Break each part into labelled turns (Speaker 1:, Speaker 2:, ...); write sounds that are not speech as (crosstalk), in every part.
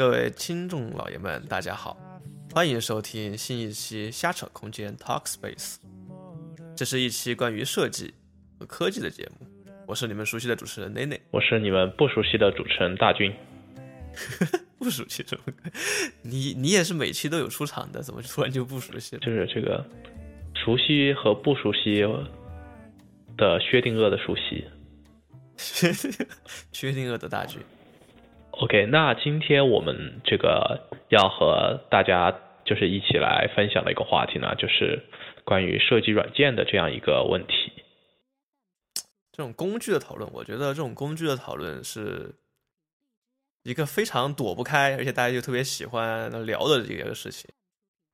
Speaker 1: 各位听众老爷们，大家好，欢迎收听新一期瞎扯空间 Talk Space。这是一期关于设计和科技的节目，我是你们熟悉的主持人内内，
Speaker 2: 我是你们不熟悉的主持人大军。(laughs)
Speaker 1: 不熟悉什么？你你也是每期都有出场的，怎么突然就不熟悉了？
Speaker 2: 就是这个熟悉和不熟悉的薛定谔的熟悉。(laughs)
Speaker 1: 薛定谔的大局。
Speaker 2: OK，那今天我们这个要和大家就是一起来分享的一个话题呢，就是关于设计软件的这样一个问题。
Speaker 1: 这种工具的讨论，我觉得这种工具的讨论是一个非常躲不开，而且大家又特别喜欢聊的这个事情。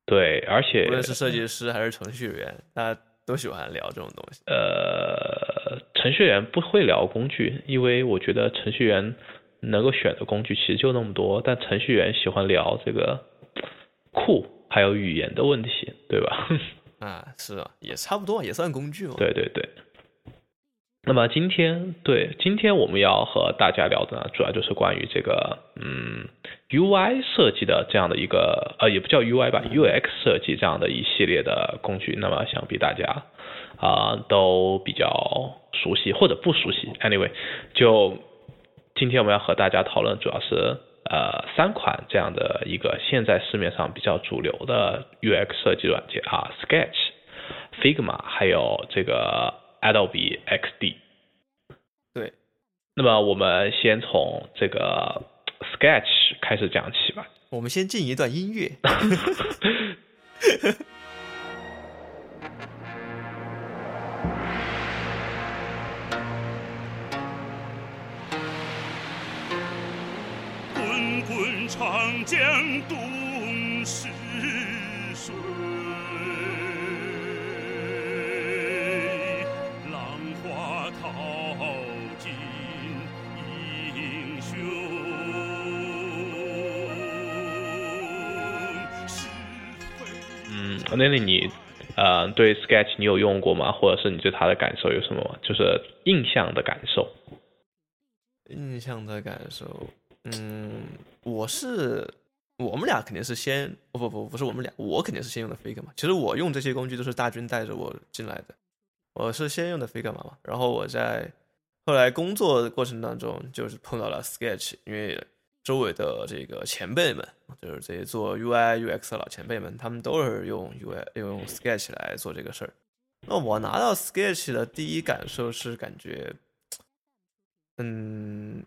Speaker 2: 对，而且
Speaker 1: 无论是设计师还是程序员，大家都喜欢聊这种东西。
Speaker 2: 呃，程序员不会聊工具，因为我觉得程序员能够选的工具其实就那么多。但程序员喜欢聊这个库还有语言的问题，对吧？(laughs)
Speaker 1: 啊，是啊，也差不多，也算工具嘛。
Speaker 2: 对对对。那么今天，对今天我们要和大家聊的呢，主要就是关于这个，嗯，UI 设计的这样的一个，呃，也不叫 UI 吧，UX 设计这样的一系列的工具。那么想必大家啊都比较熟悉或者不熟悉。Anyway，就今天我们要和大家讨论，主要是呃三款这样的一个现在市面上比较主流的 UX 设计软件啊，Sketch、Figma，还有这个。Adobe XD，
Speaker 1: 对，
Speaker 2: 那么我们先从这个 Sketch 开始讲起吧。
Speaker 1: 我们先进一段音乐。
Speaker 3: 长江东逝水。
Speaker 2: 那那你，呃，对 Sketch 你有用过吗？或者是你对它的感受有什么？就是印象的感受。
Speaker 1: 印象的感受，嗯，我是我们俩肯定是先，不不不，不是我们俩，我肯定是先用的 Figma。其实我用这些工具都是大军带着我进来的，我是先用的 Figma 嘛，然后我在后来工作的过程当中就是碰到了 Sketch，因为。周围的这个前辈们，就是这些做 UI UX 的老前辈们，他们都是用 UI 用 Sketch 来做这个事儿。那我拿到 Sketch 的第一感受是感觉，嗯，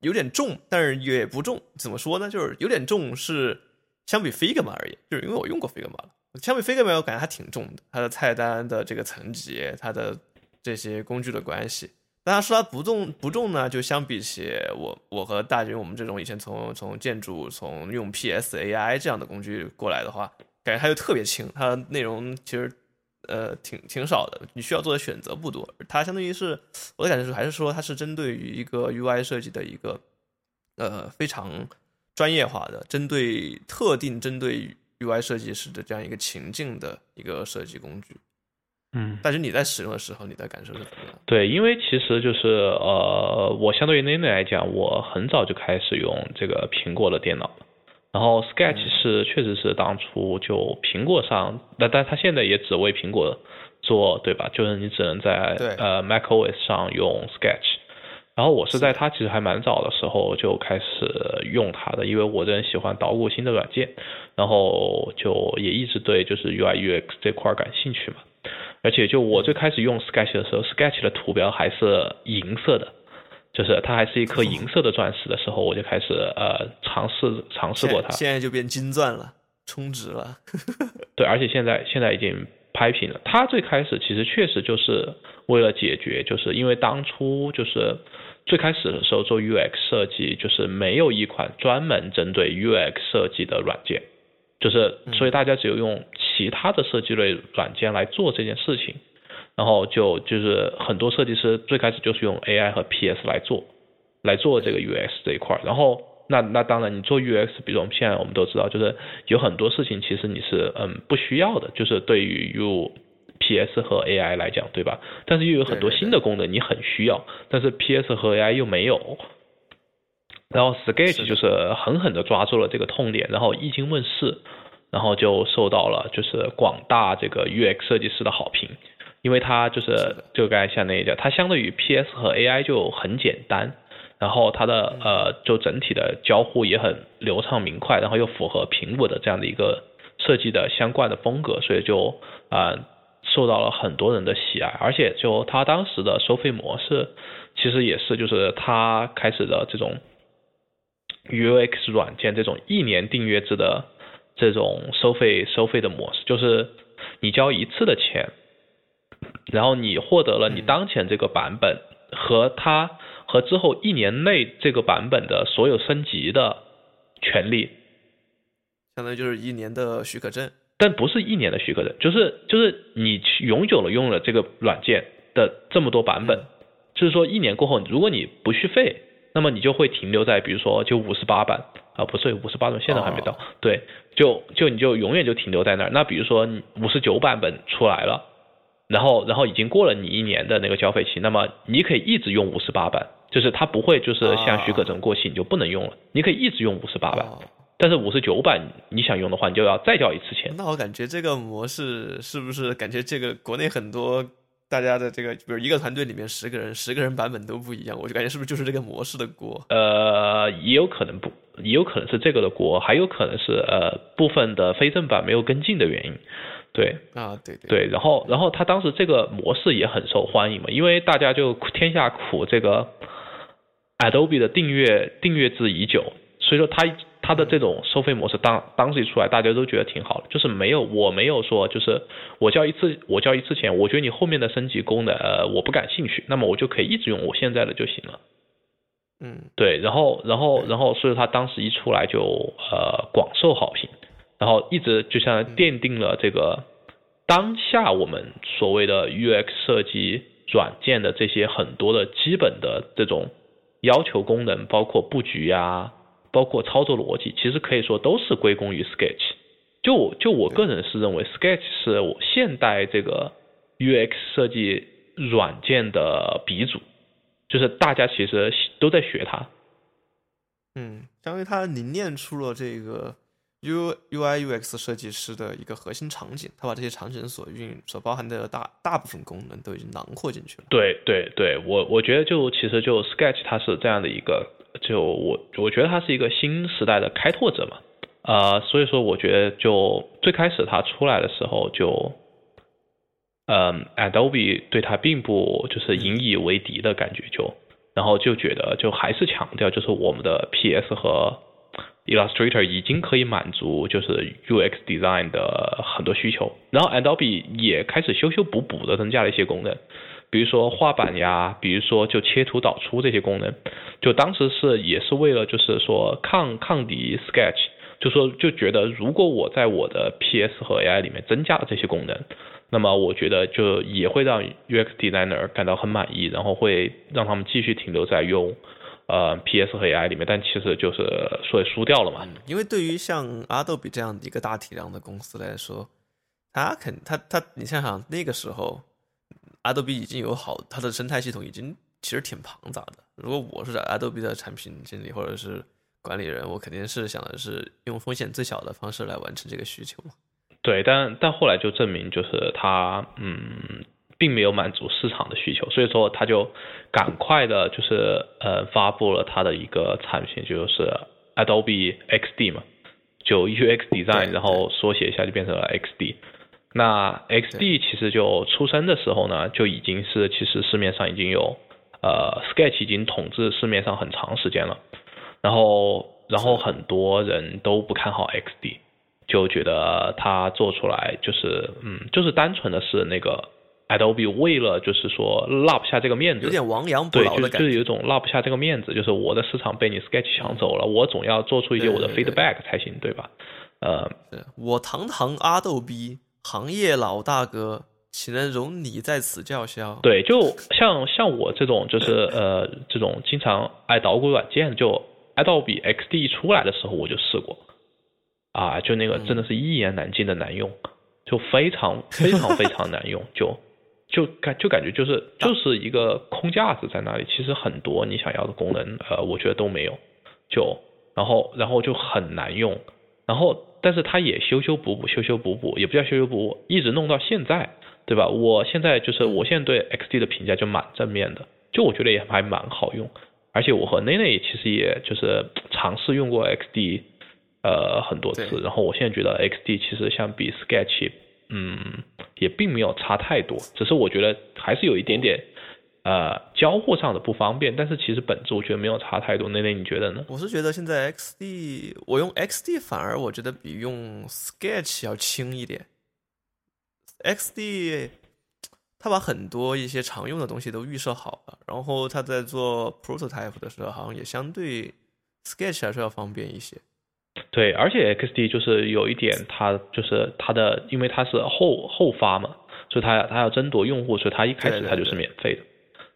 Speaker 1: 有点重，但是也不重。怎么说呢？就是有点重，是相比 Figma 而言，就是因为我用过 Figma 了，相比 Figma 我感觉它挺重的。它的菜单的这个层级，它的这些工具的关系。大家说它不重不重呢？就相比起我我和大军我们这种以前从从建筑从用 PS AI 这样的工具过来的话，感觉它就特别轻。它的内容其实呃挺挺少的，你需要做的选择不多。它相当于是我的感觉是还是说它是针对于一个 UI 设计的一个呃非常专业化的，针对特定针对 UI 设计师的这样一个情境的一个设计工具。
Speaker 2: 嗯，
Speaker 1: 但是你在使用的时候，你的感受是怎么样？
Speaker 2: 对，因为其实就是呃，我相对于 Nene 来讲，我很早就开始用这个苹果的电脑了。然后 Sketch 是确实是当初就苹果上，那但它现在也只为苹果做，对吧？就是你只能在呃 MacOS 上用 Sketch。然后我是在它其实还蛮早的时候就开始用它的，因为我这人喜欢捣鼓新的软件，然后就也一直对就是 UI UX 这块感兴趣嘛。而且就我最开始用 Sketch 的时候，Sketch 的图标还是银色的，就是它还是一颗银色的钻石的时候，我就开始呃尝试尝试过它。
Speaker 1: 现在就变金钻了，充值了。(laughs) (laughs)
Speaker 2: 对，而且现在现在已经拍平了。它最开始其实确实就是为了解决，就是因为当初就是最开始的时候做 UX 设计，就是没有一款专门针对 UX 设计的软件。就是所以大家只有用其他的设计类软件来做这件事情，然后就就是很多设计师最开始就是用 AI 和 PS 来做，来做这个 UX 这一块。然后那那当然你做 UX，比如我们现在我们都知道，就是有很多事情其实你是嗯不需要的，就是对于用 PS 和 AI 来讲，对吧？但是又有很多新的功能你很需要，但是 PS 和 AI 又没有。然后 Sketch 就是狠狠的抓住了这个痛点，然后一经问世，然后就受到了就是广大这个 UX 设计师的好评，因为它就是就刚才像那一点，它相对于 PS 和 AI 就很简单，然后它的呃就整体的交互也很流畅明快，然后又符合苹果的这样的一个设计的相关的风格，所以就啊。受到了很多人的喜爱，而且就它当时的收费模式，其实也是就是它开始的这种 UX 软件这种一年订阅制的这种收费收费的模式，就是你交一次的钱，然后你获得了你当前这个版本和它和之后一年内这个版本的所有升级的权利，
Speaker 1: 相当于就是一年的许可证。
Speaker 2: 但不是一年的许可证，就是就是你永久的用了这个软件的这么多版本，就是说一年过后，如果你不续费，那么你就会停留在比如说就五十八版啊，不是五十八版，现在还没到，对，就就你就永远就停留在那儿。那比如说五十九版本出来了，然后然后已经过了你一年的那个交费期，那么你可以一直用五十八版，就是它不会就是像许可证过期你就不能用了，你可以一直用五十八版。但是五十九版你想用的话，你就要再交一次钱。
Speaker 1: 那我感觉这个模式是不是感觉这个国内很多大家的这个，比如一个团队里面十个人，十个人版本都不一样，我就感觉是不是就是这个模式的锅？
Speaker 2: 呃，也有可能不，也有可能是这个的锅，还有可能是呃部分的非正版没有跟进的原因。对
Speaker 1: 啊，对
Speaker 2: 对。对，然后然后他当时这个模式也很受欢迎嘛，因为大家就天下苦这个 Adobe 的订阅订阅制已久，所以说他。他的这种收费模式当当时一出来，大家都觉得挺好的，就是没有我没有说就是我交一次我交一次钱，我觉得你后面的升级功能呃我不感兴趣，那么我就可以一直用我现在的就行了。
Speaker 1: 嗯，
Speaker 2: 对，然后然后然后所以他当时一出来就呃广受好评，然后一直就像奠定了这个当下我们所谓的 UX 设计软件的这些很多的基本的这种要求功能，包括布局呀。包括操作逻辑，其实可以说都是归功于 Sketch。就就我个人是认为，Sketch 是我现代这个 UX 设计软件的鼻祖，就是大家其实都在学它。
Speaker 1: 嗯，相当于它凝练出了这个 U UI UX 设计师的一个核心场景，它把这些场景所运所包含的大大部分功能都已经囊括进去了。
Speaker 2: 对对对，我我觉得就其实就 Sketch 它是这样的一个。就我我觉得他是一个新时代的开拓者嘛，呃，所以说我觉得就最开始他出来的时候就，嗯，Adobe 对他并不就是引以为敌的感觉，就然后就觉得就还是强调就是我们的 PS 和 Illustrator 已经可以满足就是 UX design 的很多需求，然后 Adobe 也开始修修补补的增加了一些功能。比如说画板呀，比如说就切图导出这些功能，就当时是也是为了就是说抗抗敌 Sketch，就说就觉得如果我在我的 PS 和 AI 里面增加了这些功能，那么我觉得就也会让 UX designer 感到很满意，然后会让他们继续停留在用呃 PS 和 AI 里面，但其实就是所以输掉了嘛。
Speaker 1: 因为对于像 Adobe 这样的一个大体量的公司来说，他肯他他你想想那个时候。Adobe 已经有好，它的生态系统已经其实挺庞杂的。如果我是 Adobe 的产品经理或者是管理人，我肯定是想的是用风险最小的方式来完成这个需求嘛。
Speaker 2: 对，但但后来就证明，就是它嗯，并没有满足市场的需求，所以说他就赶快的，就是呃，发布了他的一个产品，就是 Adobe XD 嘛，就 UX Design，然后缩写一下就变成了 XD。那 XD 其实就出生的时候呢，就已经是其实市面上已经有，呃，Sketch 已经统治市面上很长时间了，然后然后很多人都不看好 XD，就觉得它做出来就是嗯，就是单纯的是那个 Adobe 为了就是说落不下这个面子，
Speaker 1: 有点亡羊补牢
Speaker 2: 的感觉，就是有一种落不下这个面子，就是我的市场被你 Sketch 抢走了，我总要做出一些我的 feedback 才行，对吧？呃，
Speaker 1: 我堂堂阿豆逼。行业老大哥，岂能容你在此叫嚣？
Speaker 2: 对，就像像我这种，就是 (laughs) 呃，这种经常爱捣鼓软件，就 Adobe XD 出来的时候我就试过，啊，就那个真的是一言难尽的难用，就非常非常非常难用，就就感就感觉就是就是一个空架子在那里，其实很多你想要的功能，呃，我觉得都没有。就然后然后就很难用，然后但是它也修修补补修修补补，也不叫修修补补，一直弄到现在，对吧？我现在就是我现在对 XD 的评价就蛮正面的，就我觉得也还蛮好用，而且我和 Nene 其实也就是尝试用过 XD，呃很多次，然后我现在觉得 XD 其实相比 Sketch，嗯，也并没有差太多，只是我觉得还是有一点点。呃，交互上的不方便，但是其实本质我觉得没有差太多。内内你觉得呢？
Speaker 1: 我是觉得现在 XD，我用 XD 反而我觉得比用 Sketch 要轻一点。XD 它把很多一些常用的东西都预设好了，然后它在做 prototype 的时候，好像也相对 Sketch 来说要方便一些。
Speaker 2: 对，而且 XD 就是有一点，它就是它的，因为它是后后发嘛，所以它它要争夺用户，所以它一开始它就是免费的。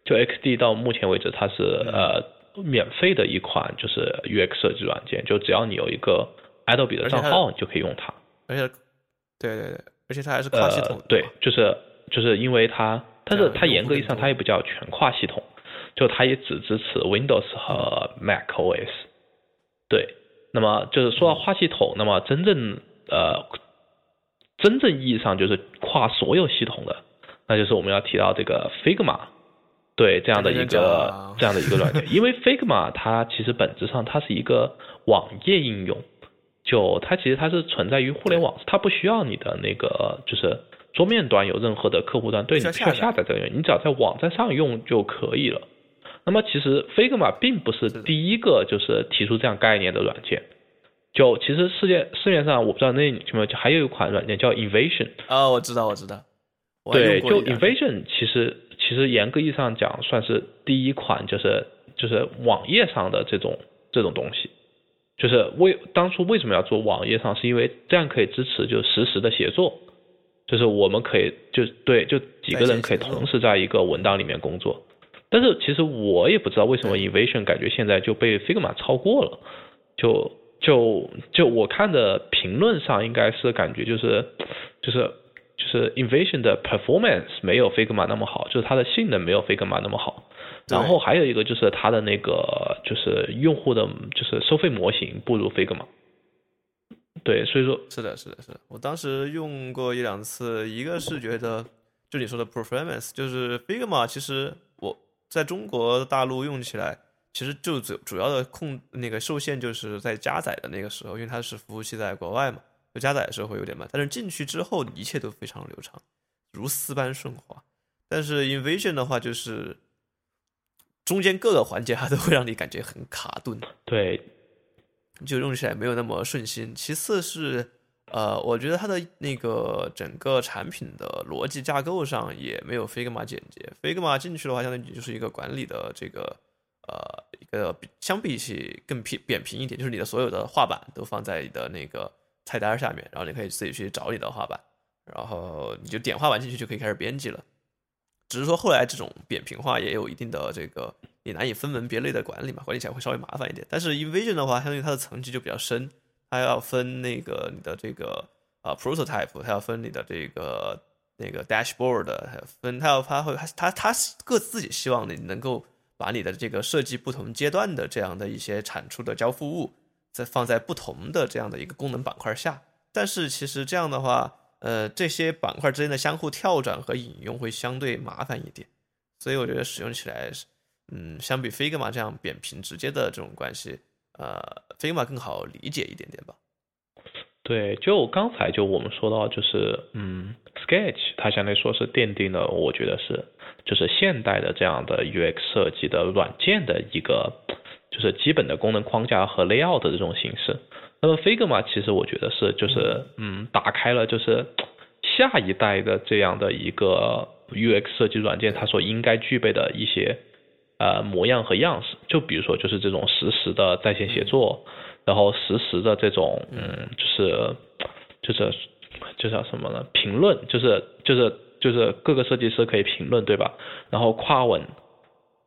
Speaker 2: 就 XD 到目前为止，它是呃免费的一款就是 UX 设计软件，就只要你有一个 Adobe 的账号，你就可以用它。
Speaker 1: 而且，对对对，而且它还是跨系统、
Speaker 2: 呃。对，就是就是因为它，但是它严格意义上它也不叫全跨系统，就它也只支持 Windows 和 Mac OS。对，那么就是说到跨系统，那么真正呃真正意义上就是跨所有系统的，那就是我们要提到这个 Figma。对这样的一个这样的一个软件，(laughs) 因为 Figma 它其实本质上它是一个网页应用，就它其实它是存在于互联网，它不需要你的那个就是桌面端有任何的客户端对你需要下载这个，你只要在网站上用就可以了。那么其实 Figma 并不是第一个就是提出这样概念的软件，就其实世界市面上我不知道那有没有还有一款软件叫 Invasion
Speaker 1: 啊，我知道我知道，
Speaker 2: 对，就 Invasion 其实。其实严格意义上讲，算是第一款就是就是网页上的这种这种东西，就是为当初为什么要做网页上，是因为这样可以支持就实时的协作，就是我们可以就对就几个人可以同时在一个文档里面工作。但是其实我也不知道为什么 Invasion 感觉现在就被 Figma 超过了，就就就我看的评论上应该是感觉就是就是。就是 Invasion 的 performance 没有 Figma 那么好，就是它的性能没有 Figma 那么好。然后还有一个就是它的那个就是用户的，就是收费模型不如 Figma。对，所以说
Speaker 1: 是的，是的，是的。我当时用过一两次，一个是觉得就你说的 performance，就是 Figma 其实我在中国大陆用起来，其实就主主要的控那个受限就是在加载的那个时候，因为它是服务器在国外嘛。就加载的时候会有点慢，但是进去之后一切都非常流畅，如丝般顺滑。但是 Invasion 的话，就是中间各个环节它都会让你感觉很卡顿，
Speaker 2: 对，
Speaker 1: 就用起来没有那么顺心。其次是，呃，我觉得它的那个整个产品的逻辑架构上也没有 Figma 简洁。Figma 进去的话，相当于就是一个管理的这个，呃，一个相比起更平扁平一点，就是你的所有的画板都放在你的那个。菜单下面，然后你可以自己去找你的画板，然后你就点画板进去就可以开始编辑了。只是说后来这种扁平化也有一定的这个你难以分门别类的管理嘛，管理起来会稍微麻烦一点。但是 Invision 的话，相当于它的层级就比较深，它要分那个你的这个啊 prototype，它要分你的这个那个 dashboard，还有分它要它会它它各自己希望你能够把你的这个设计不同阶段的这样的一些产出的交付物。在放在不同的这样的一个功能板块下，但是其实这样的话，呃，这些板块之间的相互跳转和引用会相对麻烦一点，所以我觉得使用起来，嗯，相比 Figma 这样扁平直接的这种关系，呃，Figma 更好理解一点点吧。
Speaker 2: 对，就刚才就我们说到，就是嗯，Sketch 它相对说是奠定了，我觉得是就是现代的这样的 UX 设计的软件的一个。就是基本的功能框架和 layout 的这种形式。那么 Figma 其实我觉得是就是嗯打开了就是下一代的这样的一个 UX 设计软件它所应该具备的一些呃模样和样式。就比如说就是这种实时的在线协作，然后实时的这种嗯就是就是就叫什么呢？评论就是就是就是各个设计师可以评论对吧？然后跨文。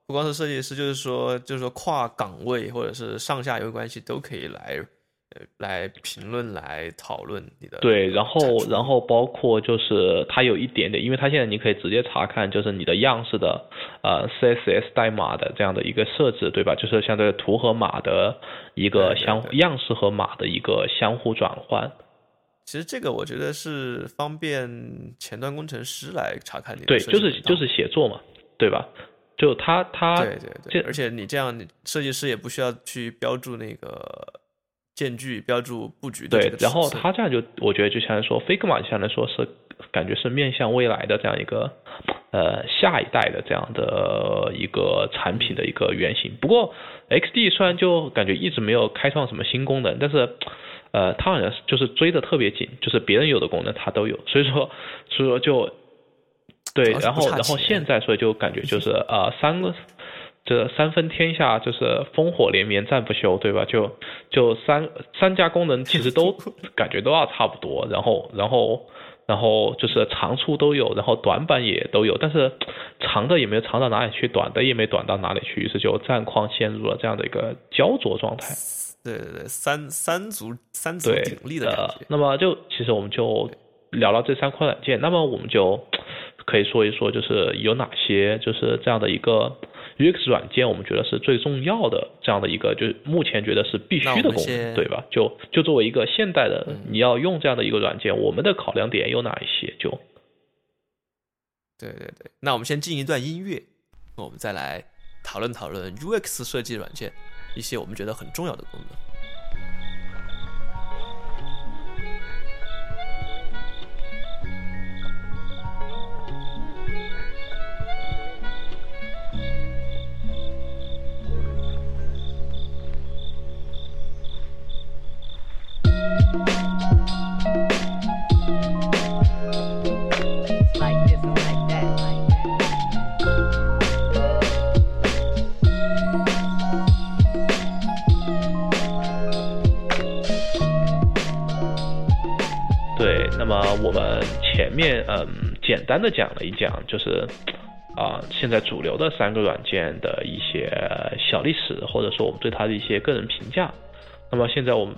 Speaker 1: 不光是设计师，就是说，就是说跨岗位或者是上下游关系都可以来，来评论、来讨论你的
Speaker 2: 对，然后然后包括就是它有一点点，因为它现在你可以直接查看，就是你的样式的呃 CSS 代码的这样的一个设置，对吧？就是相对图和码的一个相
Speaker 1: 对
Speaker 2: 样式和码的一个相互转换。
Speaker 1: 其实这个我觉得是方便前端工程师来查看你的
Speaker 2: 对，就是就是写作嘛，对吧？就他他
Speaker 1: 对对对，而且你这样，你设计师也不需要去标注那个间距、标注布局的，
Speaker 2: 对然后
Speaker 1: 尺寸
Speaker 2: 它这样就我觉得就相当于说 Figma 就相当于说是感觉是面向未来的这样一个呃下一代的这样的一个产品的一个原型。不过 XD 虽然就感觉一直没有开创什么新功能，但是呃它好像是就是追的特别紧，就是别人有的功能它都有，所以说所以说就对然后然后现在所以就感觉就是 (laughs) 呃三个。这三分天下就是烽火连绵战不休，对吧？就就三三家功能其实都 (laughs) 感觉都要差不多，然后然后然后就是长处都有，然后短板也都有，但是长的也没有长到哪里去，短的也没短到哪里去，于是就战况陷入了这样的一个焦灼状态。(laughs)
Speaker 1: 对对对，三三足三足
Speaker 2: 对
Speaker 1: 鼎立的感
Speaker 2: 呃。，那么就其实我们就聊到这三款软件，那么我们就可以说一说，就是有哪些就是这样的一个 UX 软件，我们觉得是最重要的这样的一个，就是目前觉得是必须的功能，对吧？就就作为一个现代的，
Speaker 1: 嗯
Speaker 2: 你要用这样的一个软件，我们的考量点有哪一些？就
Speaker 1: 对对对，那我们先进一段音乐，我们再来讨论讨论 UX 设计软件一些我们觉得很重要的功能。
Speaker 2: 嗯简单的讲了一讲，就是啊、现在主流的三个软件的一些小历史，或者说我们对它的一些个人评价。那么现在我们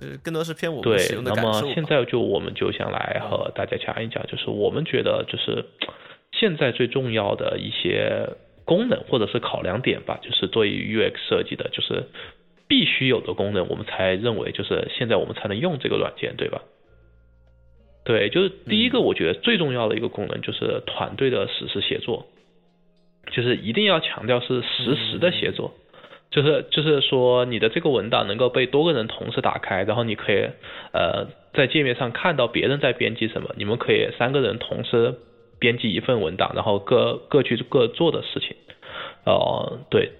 Speaker 1: 呃更多是偏我们
Speaker 2: 对
Speaker 1: 使用，的
Speaker 2: 那
Speaker 1: 感受吧。
Speaker 2: 么现在就我们就想来和大家讲一讲，就是我们觉得就是现在最重要的一些功能或者是考量点吧，就是对于 UX 设计的，就是必须有的功能，我们才认为就是现在我们才能用这个软件，对吧？对，就是第一个，我觉得最重要的一个功能就是团队的实时协作，就是一定要强调是实时的协作。就是就是说，你的这个文档能够被多个人同时打开，然后你可以呃在界面上看到别人在编辑什么，你们可以三个人同时编辑一份文档，然后各各去各做的事情。呃，对，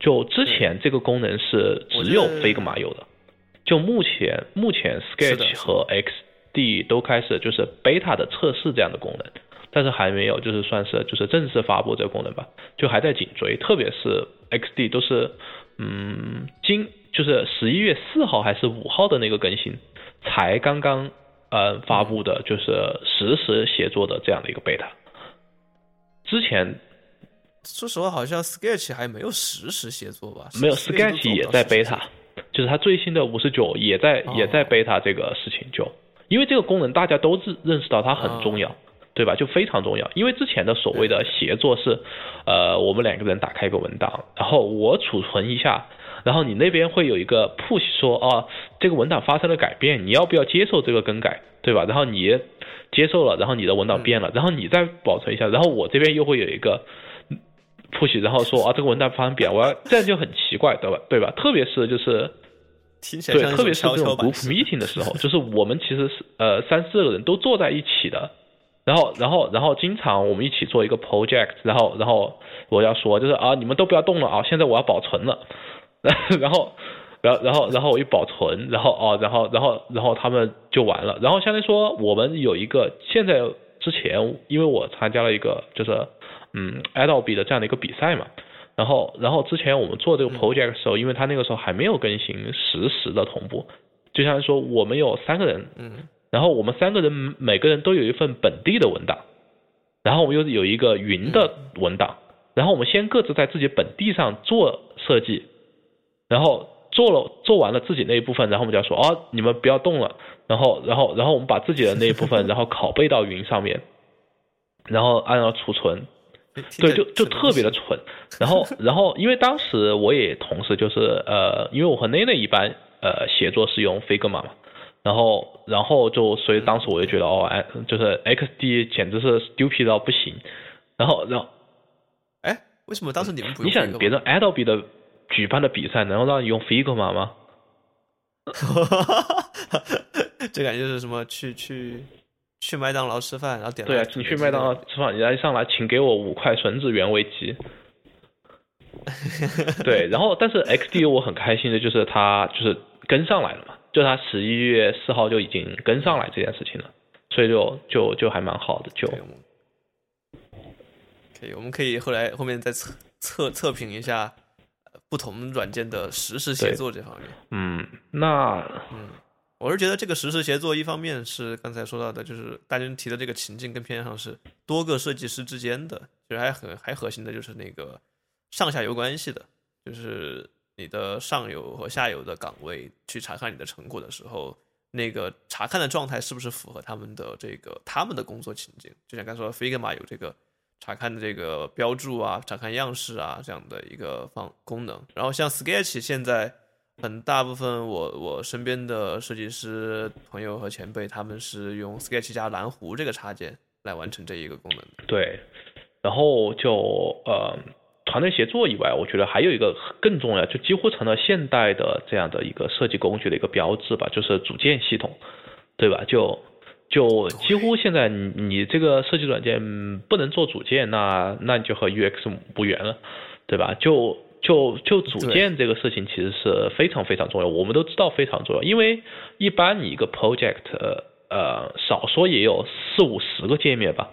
Speaker 2: 就之前这个功能是只有 Figma 有的，就目前目前 Sketch 和 XD 都开始就是 beta 的测试这样的功能，但是还没有就是算是就是正式发布这个功能吧，就还在紧追，特别是 XD 都是嗯今就是十一月四号还是五号的那个更新才刚刚呃发布的，就是实时协作的这样的一个 beta。之前
Speaker 1: 说实话，好像 Sketch 还没有实时协作吧？
Speaker 2: 没有
Speaker 1: Sketch
Speaker 2: 也在
Speaker 1: 到实时协
Speaker 2: beta，就是它最新的五十九也在也在
Speaker 1: 哦
Speaker 2: beta 这个事情就，因为这个功能大家都认认识到它很重要，对吧？就非常重要，因为之前的所谓的协作是，呃，我们两个人打开一个文档，然后我储存一下，然后你那边会有一个 push 说，哦，这个文档发生了改变，你要不要接受这个更改，对吧？然后你接受了，然后你的文档变了，然后你再保存一下，然后我这边又会有一个 push，然后说啊，这个文档发生变，我要这样就很奇怪，对吧？对吧？特别是就是。
Speaker 1: 听起来
Speaker 2: 对，特别是这种 group meeting 的时候，(laughs) 就是我们其实是呃三四个人都坐在一起的，然后然后然后经常我们一起做一个 project，然后然后我要说就是啊你们都不要动了啊，现在我要保存了，(laughs) 然后然后然后然后我一保存，然后哦然后然后然后他们就完了，然后相当于说我们有一个现在之前因为我参加了一个就是嗯 Adobe 的这样的一个比赛嘛。然后，然后之前我们做这个 project 的时候，因为它那个时候还没有更新实时的同步，就像说我们有三个人，
Speaker 1: 嗯，
Speaker 2: 然后我们三个人每个人都有一份本地的文档，然后我们又有一个云的文档，然后我们先各自在自己本地上做设计，然后做了做完了自己那一部分，然后我们就要说哦，你们不要动了，然后然后然后我们把自己的那一部分，(laughs) 然后拷贝到云上面，然后按照储存，对，就就特别的蠢。然后然后因为当时我也同时就是呃，因为我和 Nene 一般呃协作是用 Figma 嘛，然后然后就所以当时我就觉得哦，哎，就是 XD 简直是 stupid 到不行。然后然后
Speaker 1: 哎，为什么当时你们不用
Speaker 2: 你想别人 Adobe 的举办的比赛，难道让你用 Figma 吗？(laughs)
Speaker 1: 这感觉就是什么去去去麦当劳吃饭，然后点了
Speaker 2: 对啊，你去麦当劳吃饭，人家一上来请给我五块吮指原味鸡。(laughs) 对，然后但是 XD 我很开心的就是他就是跟上来了嘛，就他十一月四号就已经跟上来这件事情了，所以就就就还蛮好的，就
Speaker 1: 可以，我们可以，后来后面再测测测评一下呃不同软件的实时协作这方面。
Speaker 2: 嗯，那
Speaker 1: 嗯，我是觉得这个实时协作，一方面是刚才说到的，就是大家提的这个情境更偏向是多个设计师之间的，其实还很还核心的就是那个上下游关系的，就是你的上游和下游的岗位去查看你的成果的时候，那个查看的状态是不是符合他们的这个他们的工作情境？就像刚才说的 Figma 有这个查看的这个标注啊、查看样式啊这样的一个方功能，然后像 Sketch 现在。很大部分我我身边的设计师朋友和前辈，他们是用 Sketch 加蓝湖这个插件来完成这一个功能。
Speaker 2: 对，然后就呃，团队协作以外，我觉得还有一个更重要，就几乎成了现代的这样的一个设计工具的一个标志吧，就是组件系统，对吧？就就几乎现在你你这个设计软件不能做组件，那那你就和 UX 无缘了，对吧？就就就组建这个事情其实是非常非常重要，我们都知道非常重要，因为一般你一个 project 呃少说也有四五十个界面吧，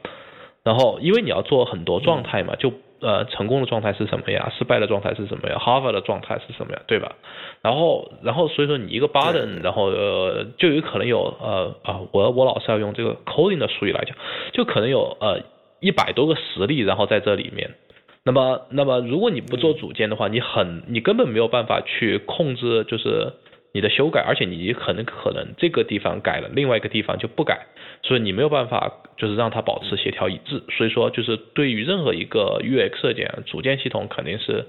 Speaker 2: 然后因为你要做很多状态嘛，就呃成功的状态是什么呀，失败的状态是什么呀，hover 的状态是什么呀，对吧？然后然后所以说你一个 button，然后呃就有可能有呃啊我我老是要用这个 coding 的术语来讲，就可能有呃一百多个实例，然后在这里面。那么，那么如果你不做组件的话，你很，你根本没有办法去控制，就是你的修改，而且你可能可能这个地方改了，另外一个地方就不改，所以你没有办法就是让它保持协调一致。所以说，就是对于任何一个 UX 设计，组件系统肯定是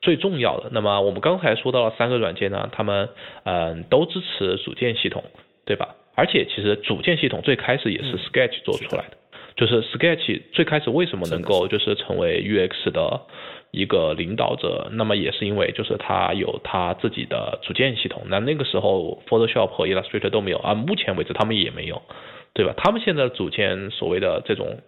Speaker 2: 最重要的。那么我们刚才说到了三个软件呢，他们嗯都支持组件系统，对吧？而且其实组件系统最开始也是 Sketch 做出来的。就是 Sketch 最开始为什么能够就是成为 UX 的一个领导者，那么也是因为就是它有它自己的组件系统。那那个时候 Photoshop 和 Illustrator 都没有，啊，目前为止他们也没有，对吧？他们现在的组件所谓的这种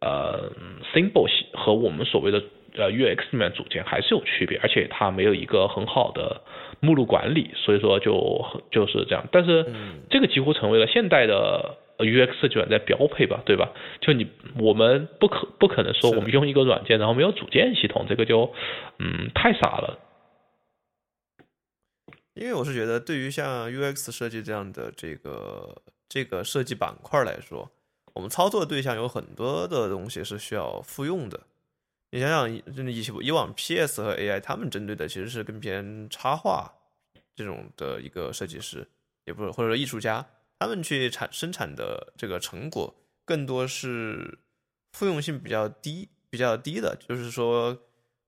Speaker 2: 呃 symbol 系和我们所谓的呃 UX 里面组件还是有区别，而且它没有一个很好的目录管理，所以说就就是这样。但是这个几乎成为了现代的。UX 设计软件标配吧，对吧？就你我们不可不可能说我们用一个软件，然后没有组件系统，这个就嗯太傻了。
Speaker 1: 因为我是觉得，对于像 UX 设计这样的这个这个设计板块来说，我们操作的对象有很多的东西是需要复用的。你想想，以以往 PS 和 AI 他们针对的其实是更偏插画这种的一个设计师，也不是或者说艺术家。他们去产生产的这个成果，更多是复用性比较低、比较低的，就是说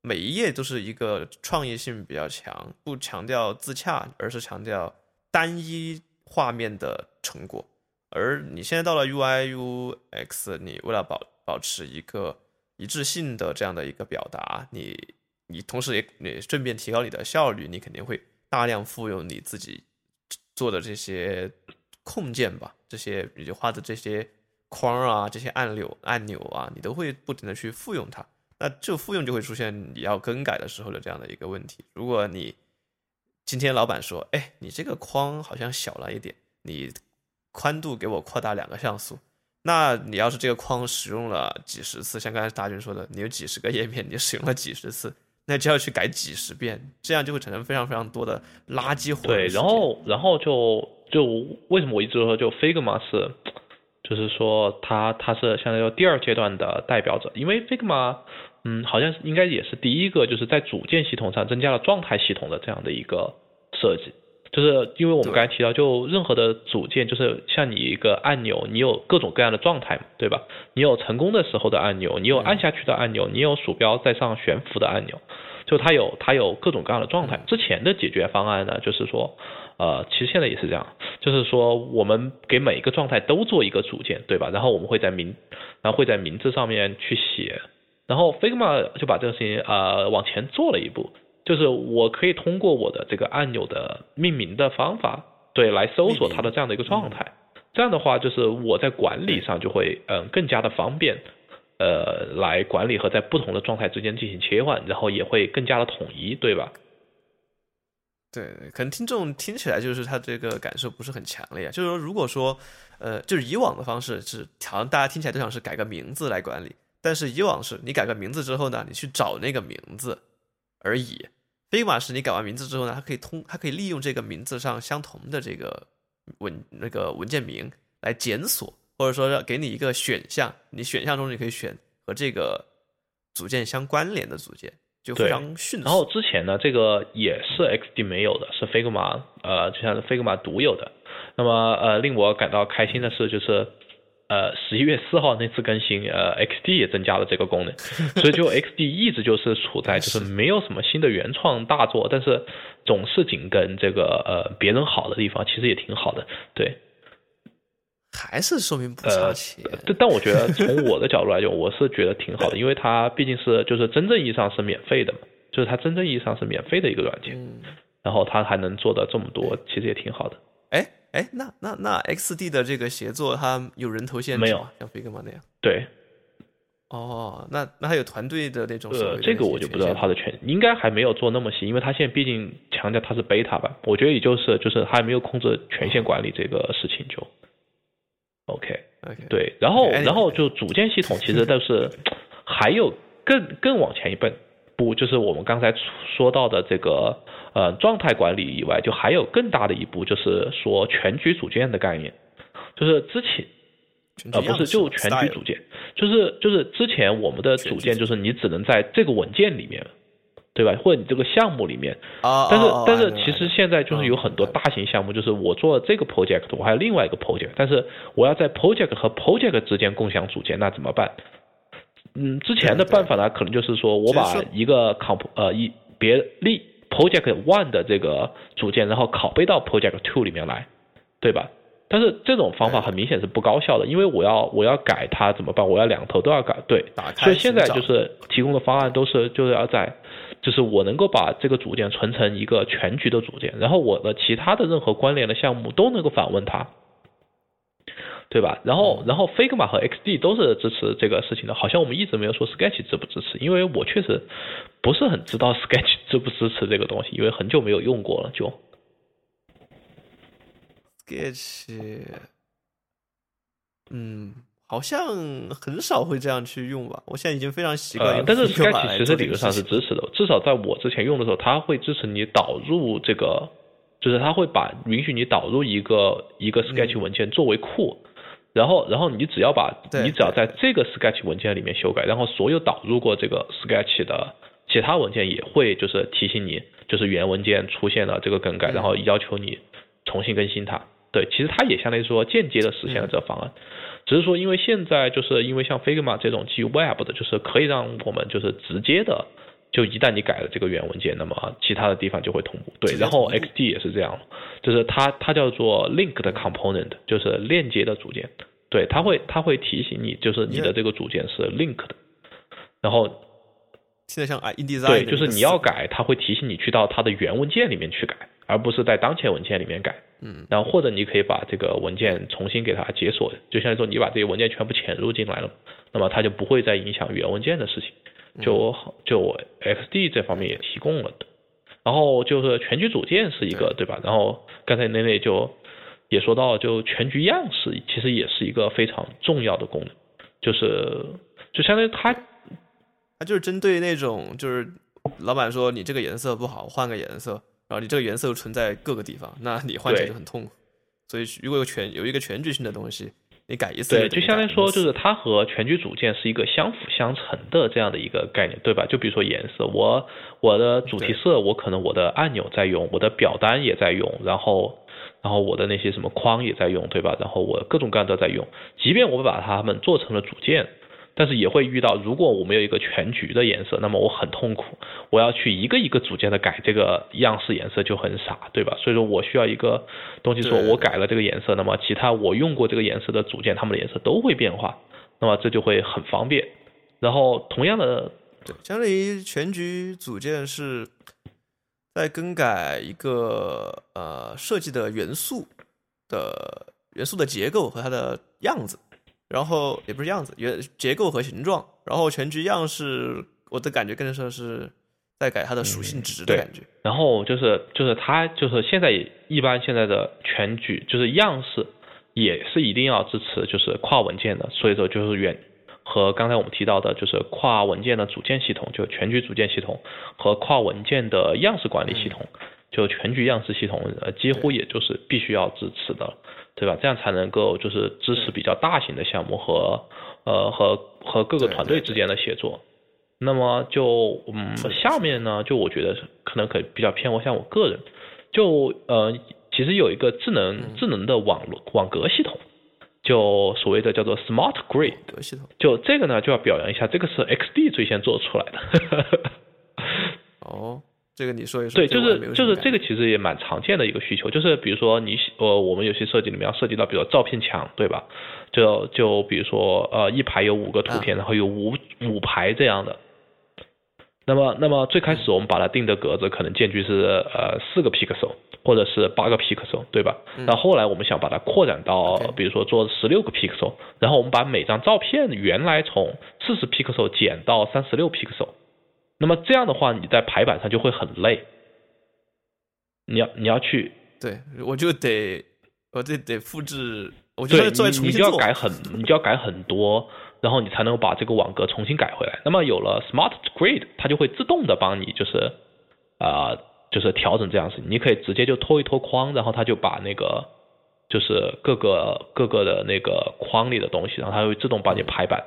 Speaker 1: 每一页都是一个创意性比较强，不强调自洽，而是强调单一画面的成果。而你现在到了 UI UX，你为了保保持一个一致性的这样的一个表达，你你同时也你顺便提高你的效率，你肯定会大量复用你自己做的这些。控件吧，这些你就画的这些框啊，这些按钮按钮啊，你都会不停的去复用它。那这复用就会出现你要更改的时候的这样的一个问题。如果你今天老板说，哎，你这个框好像小了一点，你宽度给我扩大两个像素。那你要是这个框使用了几十次，像刚才大军说的，你有几十个页面，你使用了几十次，那就要去改几十遍，这样就会产生非常非常多的垃圾活。
Speaker 2: 对，然后然后就。就为什么我一直说就 Figma 是，就是说它它是相当于第二阶段的代表者，因为 Figma，嗯，好像应该也是第一个就是在组件系统上增加了状态系统的这样的一个设计。就是因为我们刚才提到，就任何的组件，就是像你一个按钮，你有各种各样的状态嘛，对吧？你有成功的时候的按钮，你有按下去的按钮，你有鼠标在上悬浮的按钮，就它有它有各种各样的状态。之前的解决方案呢，就是说，呃，其实现在也是这样，就是说我们给每一个状态都做一个组件，对吧？然后我们会在名，然后会在名字上面去写，然后 Figma 就把这个事情呃往前做了一步，就是我可以通过我的这个按钮的命名的方法，对，来搜索它的这样的一个状态。这样的话，就是我在管理上就会嗯、更加的方便，呃，来管理和在不同的状态之间进行切换，然后也会更加的统一，对吧？
Speaker 1: 对，可能听众听起来就是他这个感受不是很强烈啊。就是说，如果说，呃，就是以往的方式是，好像大家听起来都想是改个名字来管理，但是以往是你改个名字之后呢，你去找那个名字而已。Figma 是你改完名字之后呢，它可以通，它可以利用这个名字上相同的这个文那个文件名来检索，或者说要给你一个选项，你选项中你可以选和这个组件相关联的组件，就非常迅速。
Speaker 2: 然后之前呢，这个也是 XD 没有的，是 Figma 呃，就像是 Figma 独有的。那么呃，令我感到开心的是，就是呃十一月四号那次更新，呃 XD 也增加了这个功能，(laughs) 所以就 XD 一直就是处在 (laughs) 就是没有什么新的原创大作，但是总是紧跟这个呃别人好的地方，其实也挺好的，对。
Speaker 1: 还是说明不差
Speaker 2: 呃
Speaker 1: 钱。
Speaker 2: 但但我觉得从我的角度来讲，我是觉得挺好的，因为它毕竟是就是真正意义上是免费的嘛，就是它真正意义上是免费的一个软件，
Speaker 1: 嗯，
Speaker 2: 然后它还能做的这么多，其实也挺好的。
Speaker 1: 哎哎，那那那 XD 的这个协作，它有人头限制
Speaker 2: 没有？
Speaker 1: 像 Figma 那样？
Speaker 2: 对，
Speaker 1: 哦，那那还有团队的那种
Speaker 2: 呃这个我就不知道它的权，应该还没有做那么细，因为它现在毕竟强调它是 beta 吧，我觉得也就是就是还没有控制权限管理这个事情就 OK。
Speaker 1: OK，，
Speaker 2: 对，然后然后就组件系统其实 (laughs) 都是还有更更往前一步步，就是我们刚才说到的这个呃状态管理以外，就还有更大的一步，就是说全局组件的概念，就是之前呃不是就全局组件，就是就是之前我们的组件就是你只能在这个文件里面。对吧？或者你这个项目里面，
Speaker 1: 啊，
Speaker 2: 但是
Speaker 1: 哦
Speaker 2: 但是
Speaker 1: 哦
Speaker 2: 其实现在就是有很多
Speaker 1: 嗯
Speaker 2: 大型项目，就是我做了这个 project，我还有另外一个 project，但是我要在 project 和 project 之间共享组件，那怎么办？嗯，之前的办法呢，可能就是说我把一个 comp 呃一别例 project one 的这个组件，然后拷贝到 project two 里面来，对吧？但是这种方法很明显是不高效的，因为我要我要改它怎么办？我要两头都要改，对，
Speaker 1: 打开
Speaker 2: 所以现在就是提供的方案都是就是要在，就是我能够把这个组件存成一个全局的组件，然后我的其他的任何关联的项目都能够访问它，对吧？然后
Speaker 1: 嗯
Speaker 2: 然后 Figma 和 XD 都是支持这个事情的，好像我们一直没有说 Sketch 支不支持，因为我确实不是很知道 Sketch 支不支持这个东西，因为很久没有用过了就。
Speaker 1: Sketch，嗯，好像很少会这样去用吧。我现在已经非常习惯用，
Speaker 2: 呃但是 Sketch 其实理论上是支持的，至少在我之前用的时候，它会支持你导入这个，就是它会把允许你导入一个一个 Sketch
Speaker 1: 嗯
Speaker 2: 文件作为库，然后然后你只要把你只要在这个 Sketch 文件里面修改，然后所有导入过这个 Sketch 的其他文件也会就是提醒你，就是原文件出现了这个更改，
Speaker 1: 嗯
Speaker 2: 然后要求你重新更新它。对，其实它也相当于说间接的实现了这个方案。只是说，因为现在就是因为像 Figma 这种基于 Web 的，就是可以让我们就是直接的，就一旦你改了这个源文件，那么其他的地方就会同步。对，然后 XD 也是这样，就是它它叫做 Link 的 Component，就是链接的组件。对，它会它会提醒你，就是你的这个组件是 Link 的，然后
Speaker 1: 现在像啊 InDesign
Speaker 2: 对，就是你要改，它会提醒你去到它的原文件里面去改，而不是在当前文件里面改。
Speaker 1: 嗯，
Speaker 2: 然后或者你可以把这个文件重新给它解锁，就像说你把这些文件全部潜入进来了，那么它就不会再影响原文件的事情。就就 XD 这方面也提供了的。然后就是全局组件是一个对吧？然后刚才那内就也说到，就全局样式其实也是一个非常重要的功能，就是就相当于它
Speaker 1: 它就是针对那种就是老板说你这个颜色不好，换个颜色，然后你这个颜色又存在各个地方，那你换起来就很痛苦。所以如果有全有一个全局性的东西，你改一次
Speaker 2: 对，就相当于说，就是
Speaker 1: 是
Speaker 2: 它和全局组件是一个相辅相成的这样的一个概念，对吧？就比如说颜色，我我的主题色，我可能我的按钮在用，我的表单也在用，然后然后我的那些什么框也在用，对吧？然后我各种各样都在用，即便我把它们做成了组件。但是也会遇到，如果我没有一个全局的颜色，那么我很痛苦，我要去一个一个组件的改这个样式颜色就很傻，对吧？所以说我需要一个东西，说我改了这个颜色，那么其他我用过这个颜色的组件，它们的颜色都会变化，那么这就会很方便。然后同样的，
Speaker 1: 对，相当于全局组件是在更改一个呃设计的元素的元素的结构和它的样子，然后也不是样子，也结构和形状，然后全局样式，我的感觉更像是在改它的属性值的感觉。
Speaker 2: 然后就是就是它就是现在一般现在的全局就是样式也是一定要支持就是跨文件的，所以说就是远和刚才我们提到的就是跨文件的组件系统，就全局组件系统和跨文件的样式管理系统，就全局样式系统，呃，几乎也就是必须要支持的，对吧？这样才能够就是支持比较大型的项目和呃和和各个团队之间的协作。那么就嗯，下面呢，就我觉得可能可以比较偏我像我个人，就呃，其实有一个智能、
Speaker 1: 嗯
Speaker 2: 智能的网络网格系统，就所谓的叫做 Smart Grid，
Speaker 1: 格系统
Speaker 2: 就这个呢就要表扬一下，这个是 XD 最先做出来的。(laughs)
Speaker 1: 哦，这个你说一说。
Speaker 2: 对，就是就是这个其实也蛮常见的一个需求，就是比如说你喜呃我们有些设计里面要涉及到，比如说照片墙，对吧？就就比如说呃一排有五个图片，然后有五五排这样的。那么那么最开始我们把它定的格子可能间距是呃四个 pixel 或者是八个 pixel，对吧？那后来我们想把它扩展到比如说做十六个 pixel，然后我们把每张照片原来从四十 pixel 减到三十六 pixel。那么这样的话，你在排版上就会很累。你要你要去
Speaker 1: 对，我就得我这得复制，我就
Speaker 2: 你你就要。改很你就要改很多，然后你才能把这个网格重新改回来。那么有了 Smart Grid，它就会自动的帮你就是啊、就是调整这样事情。你可以直接就拖一拖框，然后它就把那个就是各个各个的那个框里的东西，然后它会自动帮你排版，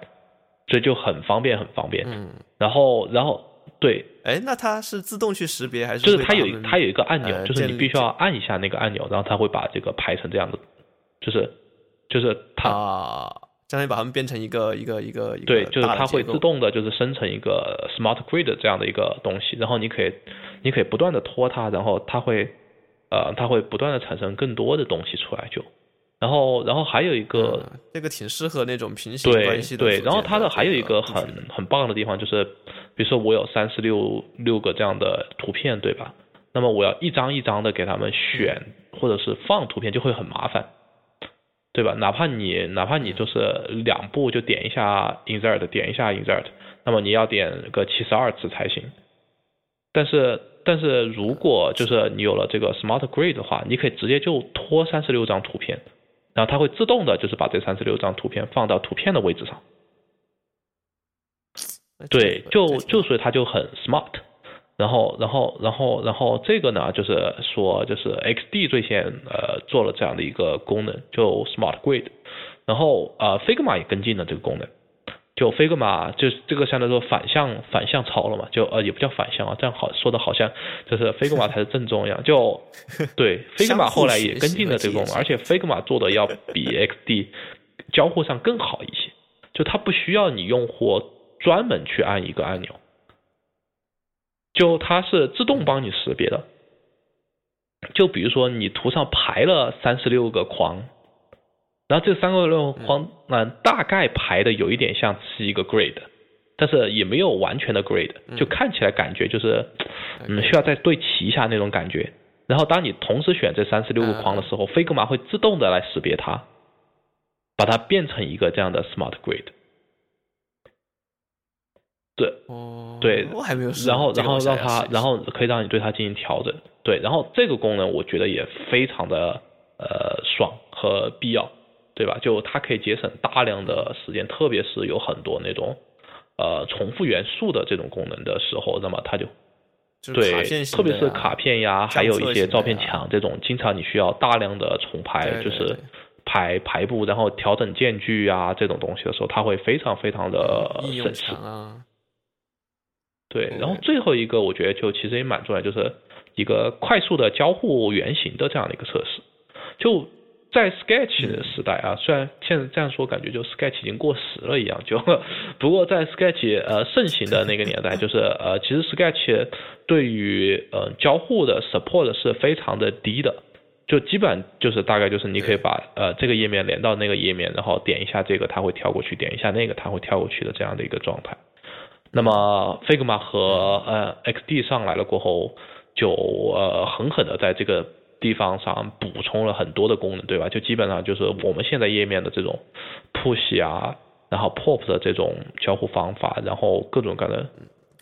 Speaker 2: 所以就很方便很方便。
Speaker 1: 嗯，
Speaker 2: 然后然后对，
Speaker 1: 哎，那它是自动去识别还是
Speaker 2: 就是它有它有一个按钮，
Speaker 1: 呃
Speaker 2: 就是你必须要按一下那个按钮，然后它会把这个排成这样的，就是就是它、
Speaker 1: 啊，相当于把它们变成一个一个一个一个
Speaker 2: 对，就是它会自动的就是生成一个 smart grid 这样的一个东西，然后你可以你可以不断的拖它，然后它会呃它会不断的产生更多的东西出来就，然后然后还有一个、
Speaker 1: 嗯这个挺适合那种平行
Speaker 2: 对
Speaker 1: 关系的
Speaker 2: 对，
Speaker 1: 组
Speaker 2: 然后它的还有一个
Speaker 1: 这
Speaker 2: 很很棒的地方就是，比如说我有三十六六个这样的图片，对吧？那么我要一张一张的给他们选或者是放图片，就会很麻烦，对吧？哪怕你哪怕你就是两步就点一下 insert，点一下 insert，那么你要点个七十二次才行。但是但是如果就是你有了这个 smart grid 的话，你可以直接就拖三十六张图片，然后它会自动的就是把这三十六张图片放到图片的位置上。
Speaker 1: 哎
Speaker 2: 对，就就所以它就很 smart。然后，然后，然后，然后这个呢，就是说，就是 XD 最先呃做了这样的一个功能，就 Smart Grid。然后呃，Figma 也跟进了这个功能。就 Figma 就是这个相当于说反向反向抄了嘛，就呃也不叫反向啊，这样好说的好像就是 Figma 才是正宗一样。就 (laughs) 对
Speaker 1: 相
Speaker 2: Figma 后来也跟进了这个功能，而且 Figma 做的要比 XD 交互上更好一些。就它不需要你用户专门去按一个按钮，就它是自动帮你识别的。就比如说你图上排了三十六个框，然后这三个六个框呢、大概排的有一点像是一个 grid，但是也没有完全的 grid，就看起来感觉就是嗯需要再对齐一下那种感觉。然后当你同时选这三十六个框的时候，Figma 会自动的来识别它，把它变成一个这样的 smart grid。对，
Speaker 1: 哦，
Speaker 2: 对
Speaker 1: 我还没有试
Speaker 2: 然后然后让它，然后可以让你对它进行调整。对，然后这个功能我觉得也非常的呃爽和必要，对吧？就它可以节省大量的时间，特别是有很多那种呃重复元素的这种功能的时候，那么它就对特别是卡片呀，还有一些照片墙这种，经常你需要大量的重排，
Speaker 1: 对对
Speaker 2: 就是排排布，然后调整间距啊这种东西的时候，它会非常非常的省事。
Speaker 1: 啊，
Speaker 2: 对，然后最后一个我觉得就其实也蛮重要，就是一个快速的交互原型的这样的一个测试。就在 Sketch 的时代啊，虽然现在这样说感觉就 Sketch 已经过时了一样，就不过在 Sketch 呃盛行的那个年代，就是呃其实 Sketch 对于呃交互的 support 是非常的低的。就基本就是大概就是你可以把呃这个页面连到那个页面，然后点一下这个它会跳过去，点一下那个它会跳过去的这样的一个状态。那么 Figma 和呃 XD 上来了过后，就呃狠狠的在这个地方上补充了很多的功能，对吧？就基本上就是我们现在页面的这种 push 啊，然后 pop 的这种交互方法，然后各种各样的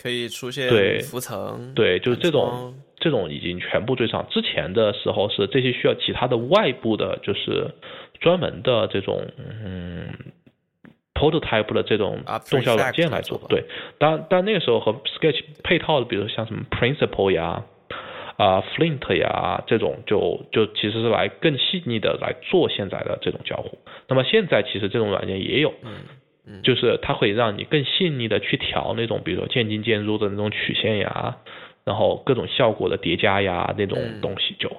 Speaker 1: 可以出现
Speaker 2: 对
Speaker 1: 浮层，
Speaker 2: 对，就是这种这种已经全部追上。之前的时候是这些需要其他的外部的，就是专门的这种嗯 prototype 的这种动效软件来做
Speaker 1: 做。
Speaker 2: 对，但但那个时候和 Sketch 配套的，比如说像什么 Principle 呀。啊、f l i n t 呀，这种就就其实是来更细腻的来做现在的这种交互。那么现在其实这种软件也有，
Speaker 1: 嗯嗯，
Speaker 2: 就是它会让你更细腻的去调那种，比如说渐进渐入的那种曲线呀，然后各种效果的叠加呀那种
Speaker 1: 嗯
Speaker 2: 东西就。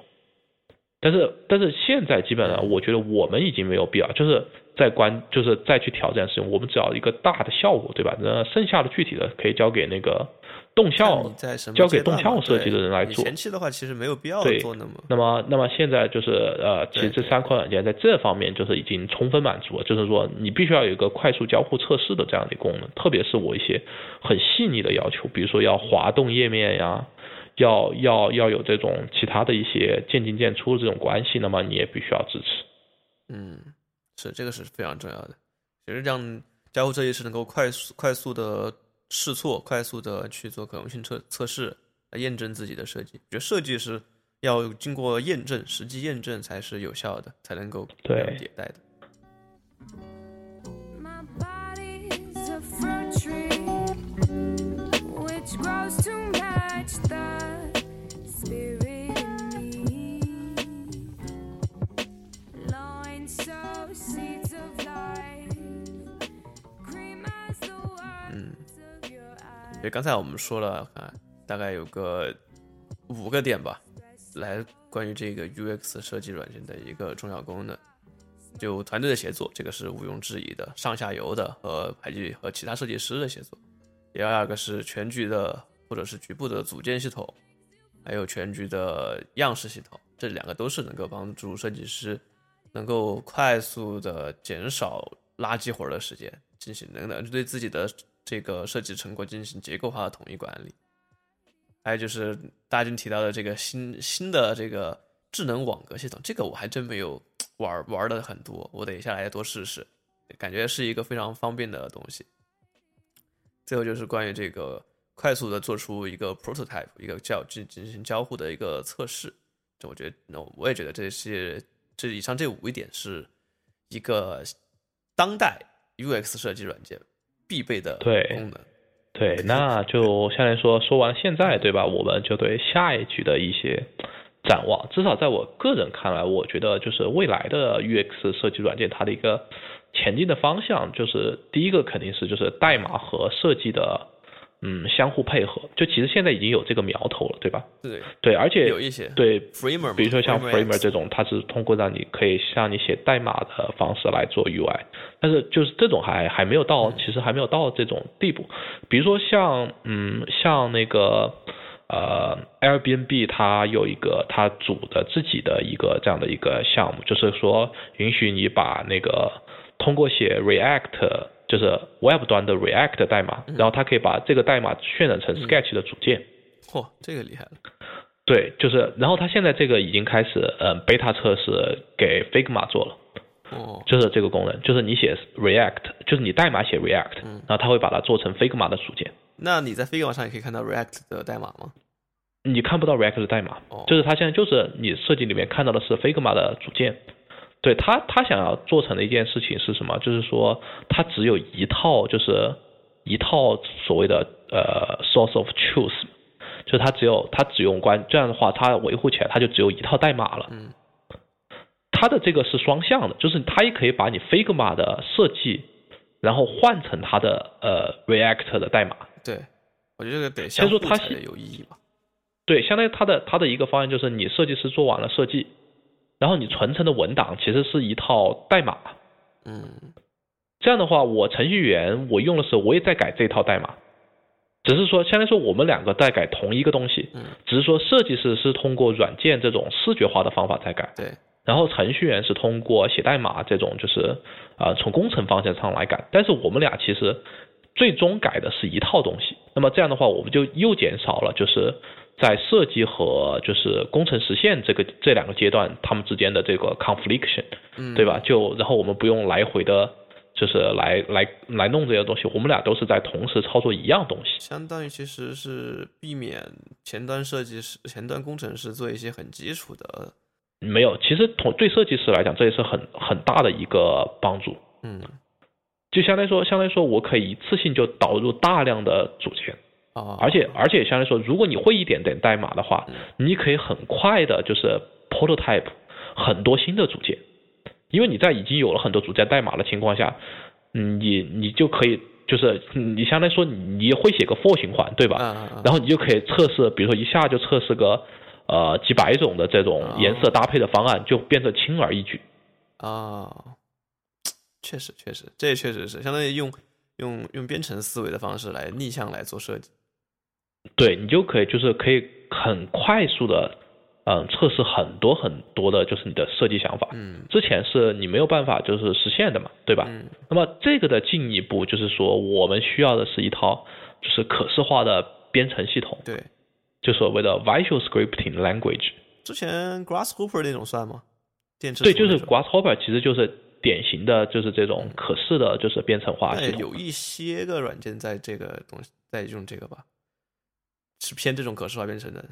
Speaker 2: 但是但是现在基本上，我觉得我们已经没有必要，就是在关，就是再去挑战使用，我们只要一个大的效果，对吧？那剩下的具体的可以交给那个动效交给动效设计的人来做。
Speaker 1: 前期的话其实没有必要
Speaker 2: 对
Speaker 1: 做那么
Speaker 2: 那么，那么现在就是呃，其实这三款软件在这方面就是已经充分满足了，就是说你必须要有一个快速交互测试的这样的功能，特别是我一些很细腻的要求，比如说要滑动页面呀，要要要有这种其他的一些渐进渐出的这种关系，那么你也必须要支持。
Speaker 1: 嗯，是这个是非常重要的。其实让交互设计师能够快速快速的试错，快速的去做可用性测测试，来验证自己的设计。我觉得设计是要经过验证，实际验证才是有效的，才能够
Speaker 2: 对
Speaker 1: 迭代的。所以刚才我们说了，啊，大概有个五个点吧，来关于这个 UX 设计软件的一个重要功能。就团队的协作，这个是毋庸置疑的，上下游的和排技和其他设计师的协作。第二个是全局的或者是局部的组件系统，还有全局的样式系统，这两个都是能够帮助设计师能够快速的减少垃圾活的时间，进行能能对自己的这个设计成果进行结构化的统一管理。还有就是大军提到的这个新新的这个智能网格系统，这个我还真没有玩玩的很多，我得下来多试试，感觉是一个非常方便的东西。最后就是关于这个快速的做出一个 prototype，一个交进进行交互的一个测试，这我觉得，那我也觉得这是这以上这五一点是一个当代 UX 设计软件必备的
Speaker 2: 对
Speaker 1: 功能。
Speaker 2: 对，那就相当于说说完现在，对吧？我们就对下一局的一些展望。至少在我个人看来，我觉得就是未来的 UX 设计软件，它的一个前进的方向，就是第一个肯定是就是代码和设计的嗯相互配合。就其实现在已经有这个苗头了，对吧？
Speaker 1: 对，
Speaker 2: 对，而且
Speaker 1: 有一些
Speaker 2: 对
Speaker 1: Framer，
Speaker 2: 比如说像
Speaker 1: Framer
Speaker 2: 这种，它是通过让你可以让你写代码的方式来做 UI，但是就是这种还还没有到，其实还没有到这种地步。比如说像嗯像那个呃 Airbnb 它有一个它组的自己的一个这样的一个项目，就是说允许你把那个通过写 React 就是 Web 端的 React 代码，然后它可以把这个代码渲染成 Sketch 的组件。
Speaker 1: 嚯，这个厉害了。
Speaker 2: 对，就是，然后它现在这个已经开始，嗯，beta 测试给 Figma 做了，
Speaker 1: 哦，
Speaker 2: 就是这个功能，就是你写 React，就是你代码写 React，、
Speaker 1: 嗯
Speaker 2: 然后它会把它做成 Figma 的组件，
Speaker 1: 那你在 Figma 上也可以看到 React 的代码吗？
Speaker 2: 你看不到 React 的代码，
Speaker 1: 哦
Speaker 2: 就是它现在就是你设计里面看到的是 Figma 的组件。对他他想要做成的一件事情是什么？就是说，他只有一套，就是一套所谓的呃 source of truth，就是它只有他只用关这样的话，他维护起来他就只有一套代码了。
Speaker 1: 嗯，
Speaker 2: 他的这个是双向的，就是他也可以把你 Figma 的设计，然后换成他的呃 React 的代码。
Speaker 1: 对，我觉得这个得先
Speaker 2: 说它是
Speaker 1: 互才有意义吧。
Speaker 2: 对，相当于它的它的一个方案就是，你设计师做完了设计，然后你存成的文档其实是一套代码。
Speaker 1: 嗯，
Speaker 2: 这样的话，我程序员我用的时候，我也在改这套代码，只是说，相当于说我们两个在改同一个东西，
Speaker 1: 嗯
Speaker 2: 只是说设计师是通过软件这种视觉化的方法在改，
Speaker 1: 对，
Speaker 2: 然后程序员是通过写代码这种就是呃从工程方向上来改，但是我们俩其实最终改的是一套东西。那么这样的话，我们就又减少了就是在设计和就是工程实现这个这两个阶段他们之间的这个 confliction，
Speaker 1: 嗯，
Speaker 2: 对吧？就然后我们不用来回的，就是来来来弄这些东西，我们俩都是在同时操作一样东西。
Speaker 1: 相当于其实是避免前端设计师、前端工程师做一些很基础的，
Speaker 2: 没有，其实同对设计师来讲，这也是很很大的一个帮助。
Speaker 1: 嗯
Speaker 2: 就相当于说，相当于说我可以一次性就导入大量的组件，
Speaker 1: 啊，
Speaker 2: 而且而且相当于说，如果你会一点点代码的话，你可以很快的就是 prototype 很多新的组件，因为你在已经有了很多组件代码的情况下，嗯，你你就可以就是你相当于说你会写个 for 循环，对吧？然后你就可以测试，比如说一下就测试个呃几百种的这种颜色搭配的方案，就变得轻而易举。
Speaker 1: 啊，确实确实，这也确实是相当于用用用编程思维的方式来逆向来做设计。
Speaker 2: 对你就可以就是可以很快速的嗯测试很多很多的就是你的设计想法。
Speaker 1: 嗯
Speaker 2: 之前是你没有办法就是实现的嘛，对吧？
Speaker 1: 嗯
Speaker 2: 那么这个的进一步就是说，我们需要的是一套就是可视化的编程系统，
Speaker 1: 对，
Speaker 2: 就所谓的 Visual Scripting Language。
Speaker 1: 之前 Grasshopper 那种算吗？电池
Speaker 2: 对，就是 Grasshopper 其实就是典型的就是这种可视的，就是编程化系统。
Speaker 1: 但有一些个软件在这个东西在用这个吧，是偏这种可视化编程的。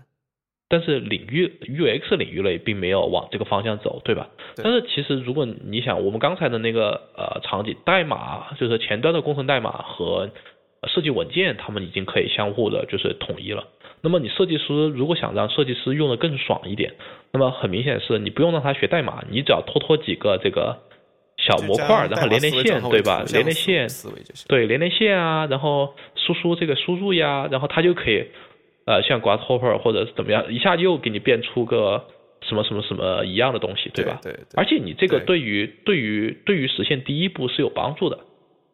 Speaker 2: 但是领域 UX 领域类并没有往这个方向走，对吧？
Speaker 1: 对
Speaker 2: 但是其实如果你想，我们刚才的那个呃场景，代码就是前端的工程代码和呃设计文件，他们已经可以相互的就是统一了。那么你设计师如果想让设计师用的更爽一点，那么很明显是你不用让他学代码，你只要拖拖几个这个小模块儿，然后连连线，对吧？连连线。对，连连线啊，然后输出这个输入呀，然后他就可以，呃，像 Grasshopper 或者是怎么样，一下又给你变出个什么什么什么一样的东西，吧？
Speaker 1: 对对对
Speaker 2: 而且你这个
Speaker 1: 对
Speaker 2: 对于对于对于实现第一步是有帮助的，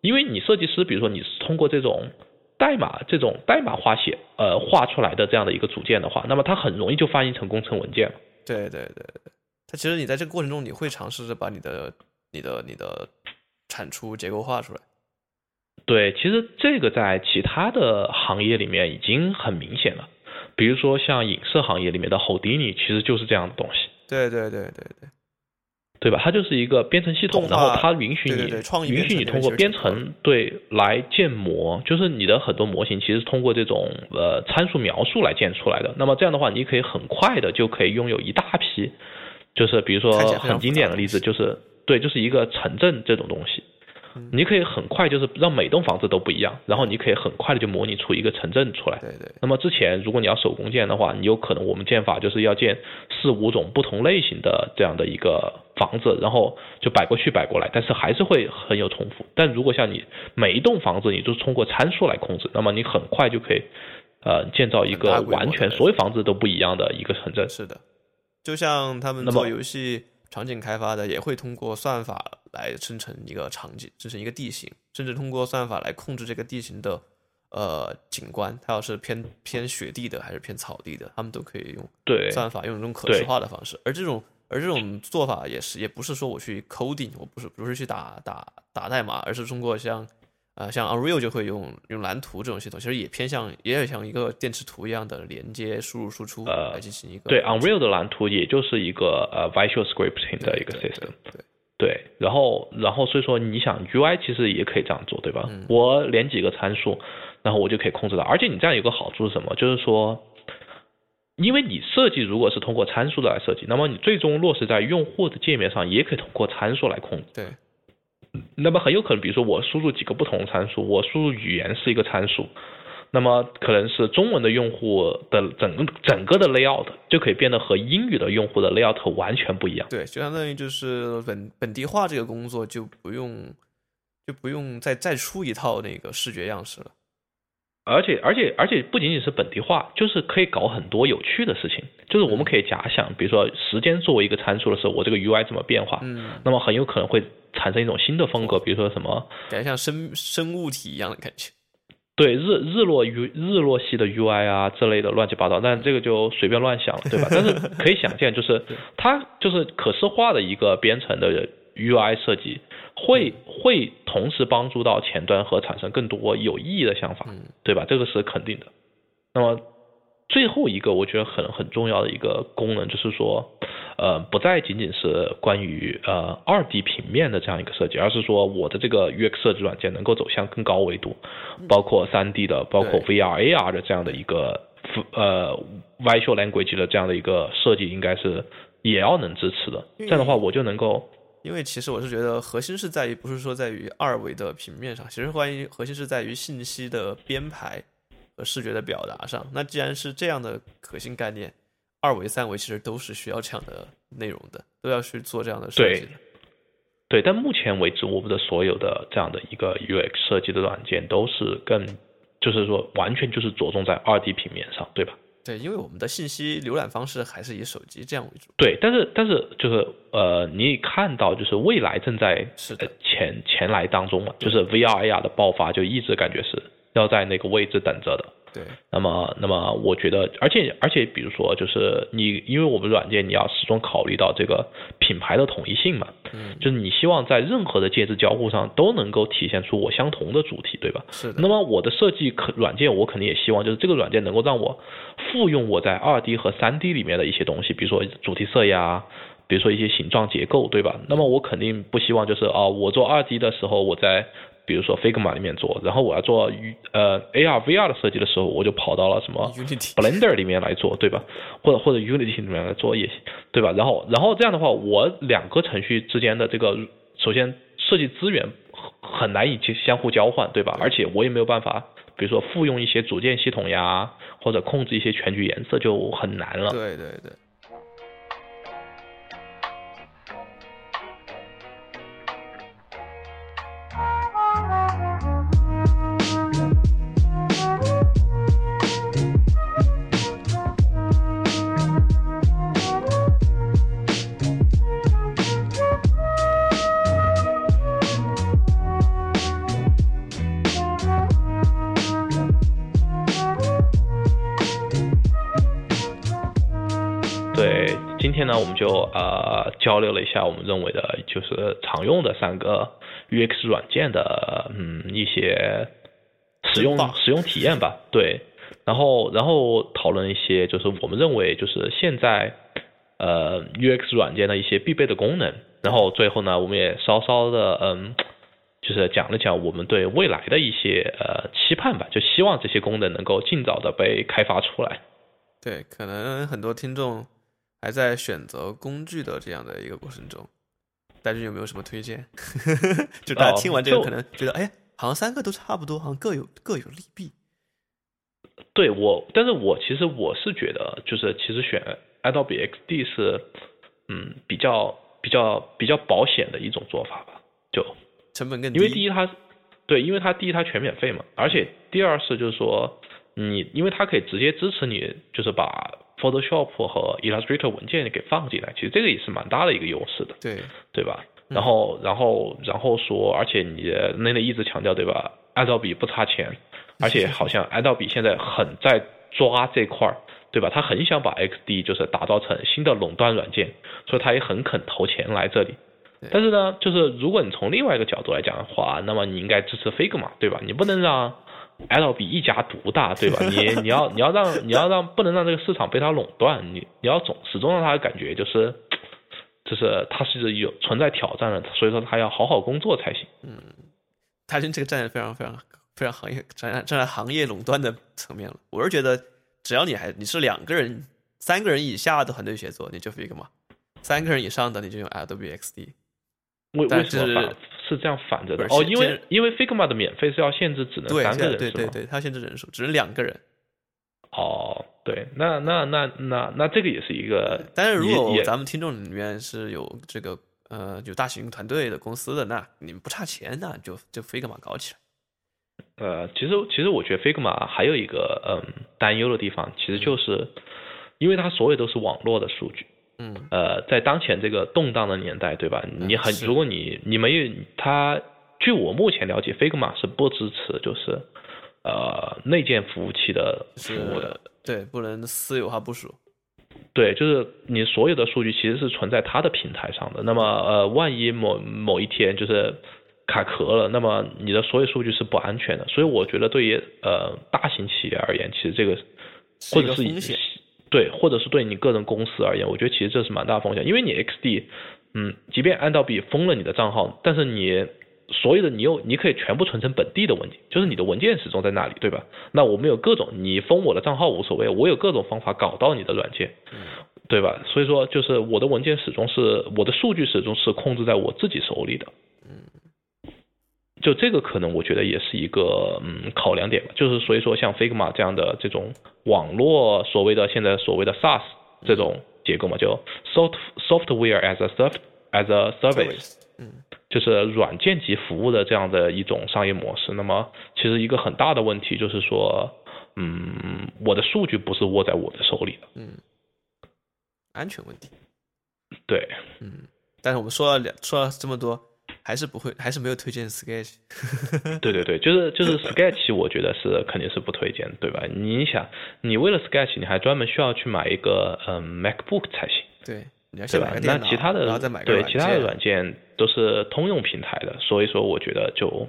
Speaker 2: 因为你设计师，比如说你是通过这种代码这种代码化写呃画出来的这样的一个组件的话，那么它很容易就翻译成工程文件了。
Speaker 1: 对对对对，它其实你在这个过程中，你会尝试着把你的、你的、你的产出结构化出来。
Speaker 2: 对，其实这个在其他的行业里面已经很明显了，比如说像影视行业里面的 Houdini，其实就是这样的东西，
Speaker 1: 对对对对对，
Speaker 2: 对吧？它就是一个编程系统，然后它允许你允许你通过编程对来建模，就是你的很多模型其实通过这种呃参数描述来建出来的。那么这样的话，你可以很快的就可以拥有一大批，就是比如说很经典的例子，就是对，就是一个城镇这种东西。
Speaker 1: 嗯
Speaker 2: 你可以很快就是让每栋房子都不一样，然后你可以很快的就模拟出一个城镇出来。
Speaker 1: 对对
Speaker 2: 那么之前如果你要手工建的话，你有可能我们建法就是要建四五种不同类型的这样的一个房子，然后就摆过去摆过来，但是还是会很有重复。但如果像你每一栋房子你都是通过参数来控制，那么你很快就可以呃建造一个完全所有房子都不一样的一个城镇。
Speaker 1: 是的，就像他们做游戏场景开发的，也会通过算法来生成一个场景，生成一个地形，甚至通过算法来控制这个地形的呃景观，它要是偏偏雪地的还是偏草地的，他们都可以用
Speaker 2: 对
Speaker 1: 算法用这种可视化的方式。而这种而这种做法也是，也不是说我去 coding，我不是不是去打打打代码，而是通过像呃像 Unreal 就会用用蓝图这种系统，其实也偏向也有像一个电池图一样的连接输入输出
Speaker 2: 呃
Speaker 1: 来进行一个
Speaker 2: 对 Unreal 的蓝图也就是一个呃 Visual Scripting 的一个
Speaker 1: 对对
Speaker 2: system。
Speaker 1: 对对
Speaker 2: 对，然后然后所以说你想 UI 其实也可以这样做，对吧？
Speaker 1: 嗯
Speaker 2: 我连几个参数，然后我就可以控制到，而且你这样有个好处是什么？就是说，因为你设计如果是通过参数的来设计，那么你最终落实在用户的界面上，也可以通过参数来控制。
Speaker 1: 对
Speaker 2: 那么很有可能，比如说我输入几个不同的参数，我输入语言是一个参数，那么可能是中文的用户的整个整个的 layout 就可以变得和英语的用户的 layout 完全不一样。
Speaker 1: 对，就相当于就是本本地化这个工作就不用就不用再再出一套那个视觉样式了。
Speaker 2: 而且而且而且不仅仅是本地化，就是可以搞很多有趣的事情。就是我们可以假想，比如说时间作为一个参数的时候，我这个 UI 怎么变化，
Speaker 1: 嗯，
Speaker 2: 那么很有可能会产生一种新的风格，比如说什么
Speaker 1: 感觉像生生物体一样的感觉。
Speaker 2: 对日日落 U 日落系的 UI 啊之类的乱七八糟，但这个就随便乱想了，对吧？但是可以想见，就是它就是可视化的一个编程的 UI 设计，会会同时帮助到前端和产生更多有意义的想法，
Speaker 1: 嗯
Speaker 2: 对吧？这个是肯定的。那么最后一个我觉得很很重要的一个功能就是说，呃，不再仅仅是关于呃二 D 平面的这样一个设计，而是说我的这个 UX 设计软件能够走向更高维度，包括三 D 的，包括 VR、AR 的这样的一个呃 Visual Language 的这样的一个设计，应该是也要能支持的。这样的话，我就能够
Speaker 1: 因为其实我是觉得核心是在于，不是说在于二维的平面上，其实关于核心是在于信息的编排和视觉的表达上。那既然是这样的核心概念，二维、三维其实都是需要这样的内容的，都要去做这样的设计的。
Speaker 2: 对，但目前为止，我们的所有的这样的一个 UX 设计的软件都是更，就是说完全就是着重在二 D 平面上，对吧？
Speaker 1: 对，因为我们的信息浏览方式还是以手机这样为主。
Speaker 2: 对，但是但是就是呃，你看到就是未来正在
Speaker 1: 是的
Speaker 2: 呃前前来当中嘛，就是 VR AR 的爆发，就一直感觉是要在那个位置等着的。
Speaker 1: 对，
Speaker 2: 那么，那么我觉得，而且而且，比如说，就是你，因为我们软件你要始终考虑到这个品牌的统一性嘛，
Speaker 1: 嗯，
Speaker 2: 就是你希望在任何的介质交互上都能够体现出我相同的主题，对吧？
Speaker 1: 是的。
Speaker 2: 那么我的设计可软件，我肯定也希望就是这个软件能够让我复用我在二 D 和三 D 里面的一些东西，比如说主题色呀，比如说一些形状结构，对吧？那么我肯定不希望就是啊、我做二 D 的时候我在比如说 Figma 里面做，然后我要做呃 AR VR 的设计的时候，我就跑到了什么
Speaker 1: Unity
Speaker 2: Blender 里面来做，对吧？或者或者 Unity 里面来做也行，对吧？然后然后这样的话，我两个程序之间的这个首先设计资源很很难以去相互交换，对吧？而且我也没有办法，比如说复用一些组件系统呀，或者控制一些全局颜色就很难了。
Speaker 1: 对对对。
Speaker 2: 今天呢，我们就呃交流了一下我们认为的，就是常用的三个 UX 软件的嗯一些使用使用体验吧。对，然后然后讨论一些就是我们认为就是现在呃 UX 软件的一些必备的功能。然后最后呢，我们也稍稍的嗯，就是讲了讲我们对未来的一些呃期盼吧，就希望这些功能能够尽早的被开发出来。
Speaker 1: 对，可能很多听众还在选择工具的这样的一个过程中，大军有没有什么推荐？(laughs) 就大家
Speaker 2: 哦
Speaker 1: 听完这个，可能觉得，哎，好像三个都差不多，好像各有各有利弊。
Speaker 2: 对我，但是我其实我是觉得，就是其实选 Adobe XD 是，嗯，比较比较比较保险的一种做法吧。就
Speaker 1: 成本更低。
Speaker 2: 因为第一它，对，因为它第一它全免费嘛，而且第二是就是说，你因为它可以直接支持你，就是把 Photoshop 和 Illustrator 文件给放进来，其实这个也是蛮大的一个优势的。
Speaker 1: 对
Speaker 2: 对吧？
Speaker 1: 嗯
Speaker 2: 然后，然后，然后说，而且你那里一直强调，对吧？Adobe 不差钱，而且好像 Adobe 现在很在抓这块儿，对吧？他很想把 XD 就是打造成新的垄断软件，所以他也很肯投钱来这里。但是呢，就是如果你从另外一个角度来讲的话，那么你应该支持 Figma，对吧？你不能让 Adobe 一家独大，对吧？(laughs) 你你要你要让你要让不能让这个市场被它垄断，你你要总始终让他感觉就是。就是它是有存在挑战的，所以说他要好好工作才行。
Speaker 1: 大军这个站在非常非常非常行业站在站在行业垄断的层面了。我是觉得，只要你还你是两个人、三个人以下的团队协作，你就 Figma；三个人以上的你就用 Adobe XD。
Speaker 2: 为
Speaker 1: 但
Speaker 2: 为什么反
Speaker 1: 是
Speaker 2: 是这样反着的哦，因为因为 Figma 的免费是要限制只能三个人？
Speaker 1: 对对对，它限制人数，只能两个人。
Speaker 2: 哦，对，那那那那那这个也是一个，
Speaker 1: 但是如果咱们听众里面是有这个呃有大型团队的公司的，那你们不差钱，那就就 Figma 搞起来。
Speaker 2: 呃，其实其实我觉得 Figma 还有一个嗯担忧的地方，其实就是因为它所有都是网络的数据，
Speaker 1: 嗯
Speaker 2: 呃，在当前这个动荡的年代，对吧？你很如果你你没有它，据我目前了解，Figma 是不支持就是呃内建服务器的服务的。
Speaker 1: 对，不能私有化部署。
Speaker 2: 对，就是你所有的数据其实是存在它的平台上的。那么，呃，万一某某一天就是卡壳了，那么你的所有数据是不安全的。所以我觉得对于呃大型企业而言，其实这个或者是
Speaker 1: 个风险
Speaker 2: 对，或者是对你个人公司而言，我觉得其实这是蛮大风险，因为你 XD，嗯，即便按道比封了你的账号，但是你所有的你又你可以全部存成本地的文件，就是你的文件始终在那里，对吧？那我们有各种，你封我的账号无所谓，我有各种方法搞到你的软件，对吧？所以说，就是我的文件始终是我的数据始终是控制在我自己手里的。就这个可能我觉得也是一个嗯考量点吧，就是所以说像 Figma 这样的这种网络所谓的现在所谓的 SaaS 这种结构嘛，就 soft software as a serv as a service，
Speaker 1: 嗯
Speaker 2: 就是软件级服务的这样的一种商业模式。那么其实一个很大的问题就是说，嗯，我的数据不是握在我的手里的，
Speaker 1: 嗯，安全问题。
Speaker 2: 对，
Speaker 1: 嗯，但是我们说了两说了这么多，还是不会，还是没有推荐 Sketch。(laughs)
Speaker 2: 对对对，就是就是 Sketch，我觉得是肯定是不推荐，对吧？你想，你为了 Sketch，你还专门需要去买一个嗯 MacBook 才行，
Speaker 1: 对，你要
Speaker 2: 对吧
Speaker 1: 先买个？电脑，
Speaker 2: 那其他的
Speaker 1: 然后再买个
Speaker 2: 对其他的软件都是通用平台的，所以说我觉得就，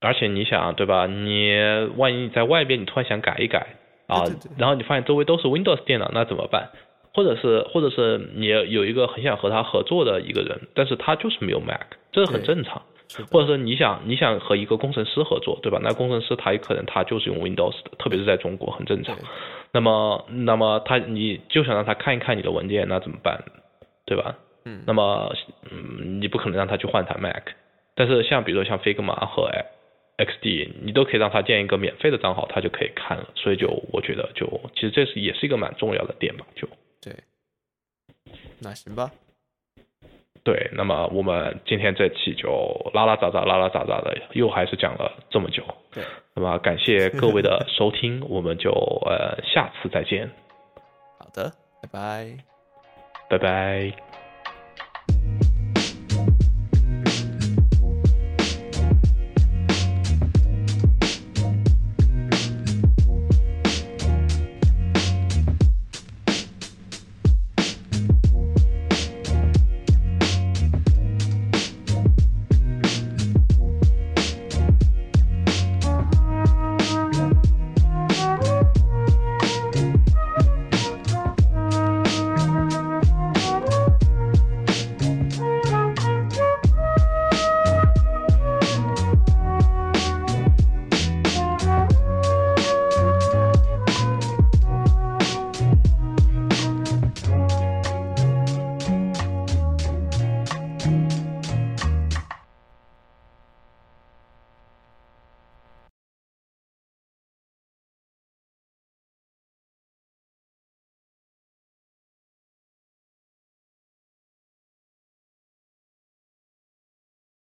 Speaker 2: 而且你想对吧？你万一你在外边你突然想改一改啊，
Speaker 1: 对对对
Speaker 2: 然后你发现周围都是 Windows 电脑，那怎么办？或者是或者是你有一个很想和他合作的一个人，但是他就是没有 Mac，这是很正常。或者是你想你想和一个工程师合作，对吧？那工程师他有可能他就是用 Windows 的，特别是在中国很正常。那么那么他你就想让他看一看你的文件，那怎么办？对吧？
Speaker 1: 嗯
Speaker 2: 那么嗯，你不可能让他去换台 Mac，但是像比如说像 Figma 和 XD，你都可以让他建一个免费的账号，他就可以看了。所以就我觉得就其实这是也是一个蛮重要的点吧，就。
Speaker 1: 对，那行吧，
Speaker 2: 对，那么我们今天这期就拉拉杂杂、拉拉杂杂的，又还是讲了这么久。
Speaker 1: 对，
Speaker 2: 那么感谢各位的收听，我们就呃下次再见，
Speaker 1: 好的，拜拜。
Speaker 2: 拜拜。